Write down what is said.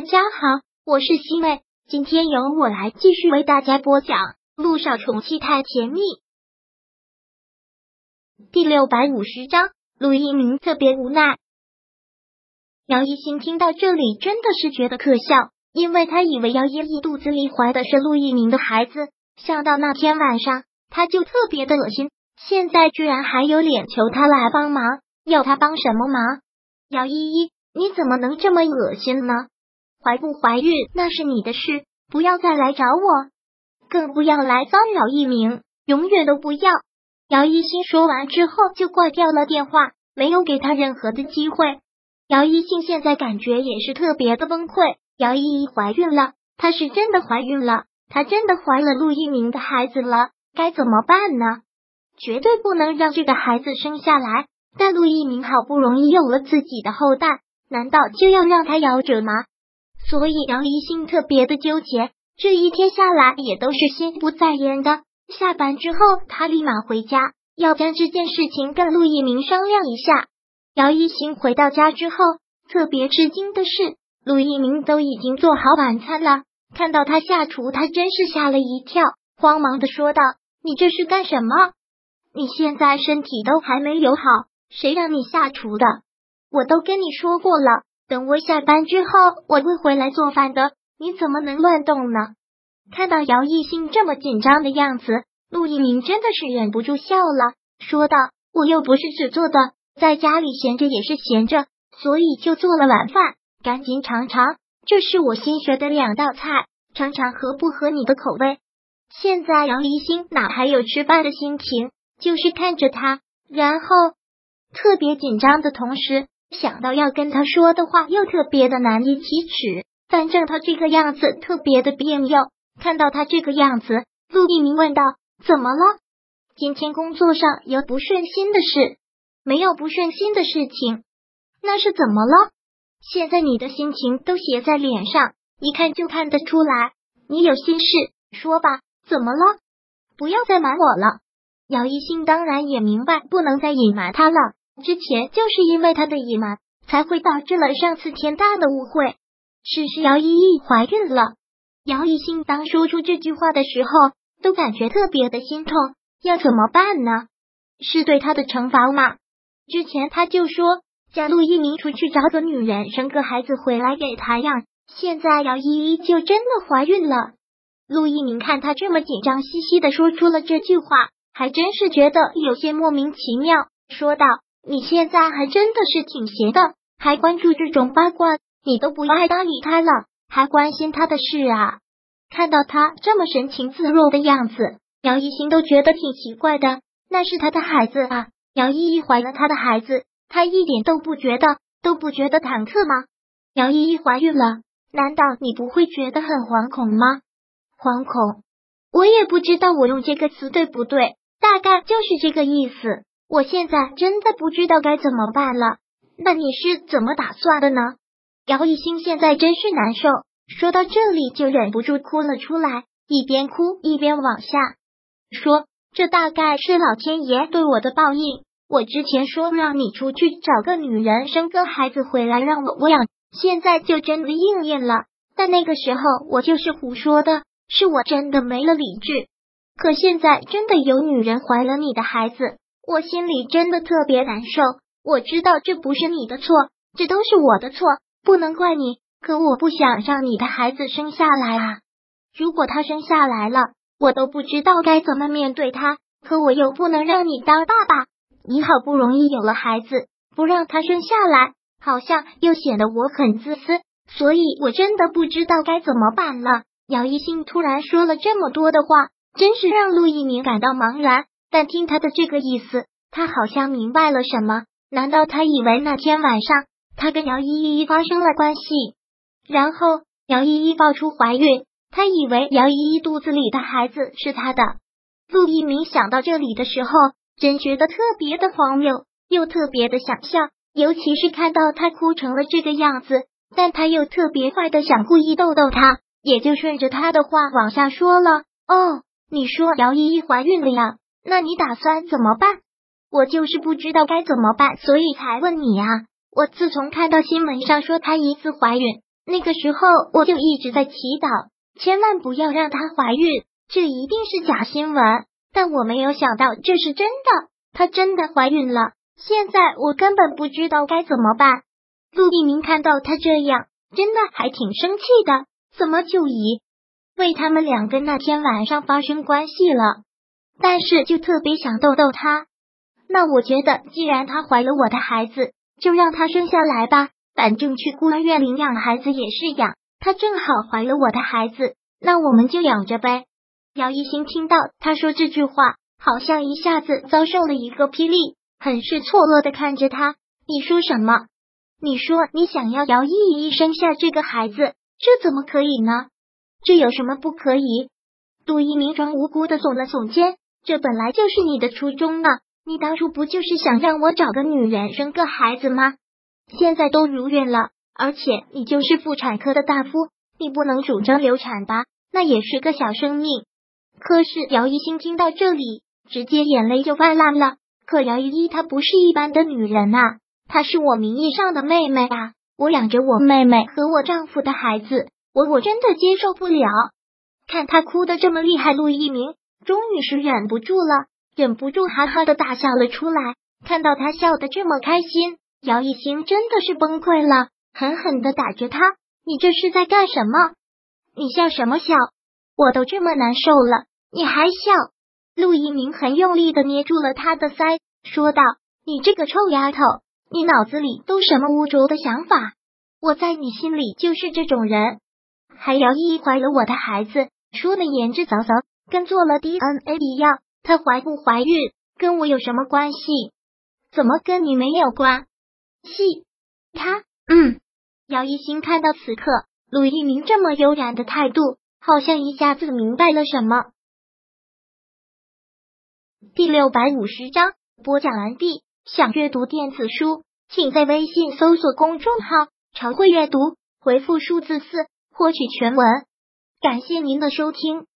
大家好，我是西妹，今天由我来继续为大家播讲《陆少宠妻太甜蜜》第六百五十章。陆一鸣特别无奈。姚一新听到这里，真的是觉得可笑，因为他以为姚依依肚子里怀的是陆一鸣的孩子，想到那天晚上，他就特别的恶心。现在居然还有脸求他来帮忙，要他帮什么忙？姚依依，你怎么能这么恶心呢？怀不怀孕那是你的事，不要再来找我，更不要来骚扰一鸣，永远都不要。姚一新说完之后就挂掉了电话，没有给他任何的机会。姚一新现在感觉也是特别的崩溃。姚依依怀孕了，她是真的怀孕了，她真的怀了陆一鸣的孩子了，该怎么办呢？绝对不能让这个孩子生下来。但陆一鸣好不容易有了自己的后代，难道就要让他夭折吗？所以杨一心特别的纠结，这一天下来也都是心不在焉的。下班之后，他立马回家，要将这件事情跟陆一鸣商量一下。姚一新回到家之后，特别吃惊的是，陆一鸣都已经做好晚餐了。看到他下厨，他真是吓了一跳，慌忙的说道：“你这是干什么？你现在身体都还没有好，谁让你下厨的？我都跟你说过了。”等我下班之后，我会回来做饭的。你怎么能乱动呢？看到姚艺兴这么紧张的样子，陆一鸣真的是忍不住笑了，说道：“我又不是只做的，在家里闲着也是闲着，所以就做了晚饭，赶紧尝尝，这是我新学的两道菜，尝尝合不合你的口味。”现在姚一兴哪还有吃饭的心情，就是看着他，然后特别紧张的同时。想到要跟他说的话，又特别的难以启齿。反正他这个样子特别的别扭。看到他这个样子，陆一鸣问道：“怎么了？今天工作上有不顺心的事？没有不顺心的事情，那是怎么了？现在你的心情都写在脸上，一看就看得出来，你有心事。说吧，怎么了？不要再瞒我了。”姚一兴当然也明白，不能再隐瞒他了。之前就是因为他的隐瞒，才会导致了上次天大的误会。是是姚依依怀孕了，姚一兴当说出这句话的时候，都感觉特别的心痛。要怎么办呢？是对他的惩罚吗？之前他就说叫陆一鸣出去找个女人生个孩子回来给他养。现在姚依依就真的怀孕了。陆一鸣看他这么紧张兮兮的说出了这句话，还真是觉得有些莫名其妙，说道。你现在还真的是挺邪的，还关注这种八卦，你都不爱搭理他了，还关心他的事啊？看到他这么神情自若的样子，姚一新都觉得挺奇怪的。那是他的孩子啊，姚依依怀了他的孩子，他一点都不觉得，都不觉得忐忑吗？姚依依怀孕了，难道你不会觉得很惶恐吗？惶恐，我也不知道我用这个词对不对，大概就是这个意思。我现在真的不知道该怎么办了，那你是怎么打算的呢？姚一兴现在真是难受，说到这里就忍不住哭了出来，一边哭一边往下说：“这大概是老天爷对我的报应。我之前说让你出去找个女人生个孩子回来让我我养，现在就真的应验了。但那个时候我就是胡说的，是我真的没了理智。可现在真的有女人怀了你的孩子。”我心里真的特别难受，我知道这不是你的错，这都是我的错，不能怪你。可我不想让你的孩子生下来啊！如果他生下来了，我都不知道该怎么面对他。可我又不能让你当爸爸，你好不容易有了孩子，不让他生下来，好像又显得我很自私。所以我真的不知道该怎么办了。姚一兴突然说了这么多的话，真是让陆一鸣感到茫然。但听他的这个意思，他好像明白了什么。难道他以为那天晚上他跟姚依依发生了关系，然后姚依依爆出怀孕，他以为姚依依肚子里的孩子是他的？陆一鸣想到这里的时候，真觉得特别的荒谬，又特别的想笑。尤其是看到他哭成了这个样子，但他又特别坏的想故意逗逗他，也就顺着他的话往下说了。哦，你说姚依依怀孕了呀？那你打算怎么办？我就是不知道该怎么办，所以才问你啊。我自从看到新闻上说她疑似怀孕，那个时候我就一直在祈祷，千万不要让她怀孕，这一定是假新闻。但我没有想到这是真的，她真的怀孕了。现在我根本不知道该怎么办。陆一鸣看到他这样，真的还挺生气的。怎么就以为他们两个那天晚上发生关系了？但是就特别想逗逗他。那我觉得，既然她怀了我的孩子，就让她生下来吧。反正去孤儿院领养孩子也是养，她正好怀了我的孩子，那我们就养着呗。姚一新听到他说这句话，好像一下子遭受了一个霹雳，很是错愕的看着他。你说什么？你说你想要姚依依生下这个孩子，这怎么可以呢？这有什么不可以？杜一鸣装无辜的耸了耸肩，这本来就是你的初衷呢。你当初不就是想让我找个女人生个孩子吗？现在都如愿了，而且你就是妇产科的大夫，你不能主张流产吧？那也是个小生命。可是姚一新听到这里，直接眼泪就泛滥了。可姚依依她不是一般的女人啊，她是我名义上的妹妹啊，我养着我妹妹和我丈夫的孩子，我我真的接受不了。看她哭的这么厉害，陆一鸣终于是忍不住了，忍不住哈哈的大笑了出来。看到她笑得这么开心，姚一星真的是崩溃了，狠狠的打着他：“你这是在干什么？你笑什么笑？我都这么难受了，你还笑？”陆一鸣很用力的捏住了他的腮，说道：“你这个臭丫头，你脑子里都什么污浊的想法？我在你心里就是这种人。还姚一怀了我的孩子，说的言之凿凿，跟做了 DNA 一样。她怀不怀孕跟我有什么关系？怎么跟你没有关系？他……嗯。”姚一新看到此刻陆一鸣这么悠然的态度，好像一下子明白了什么。第六百五十章播讲完毕。想阅读电子书，请在微信搜索公众号“常会阅读”，回复数字四获取全文。感谢您的收听。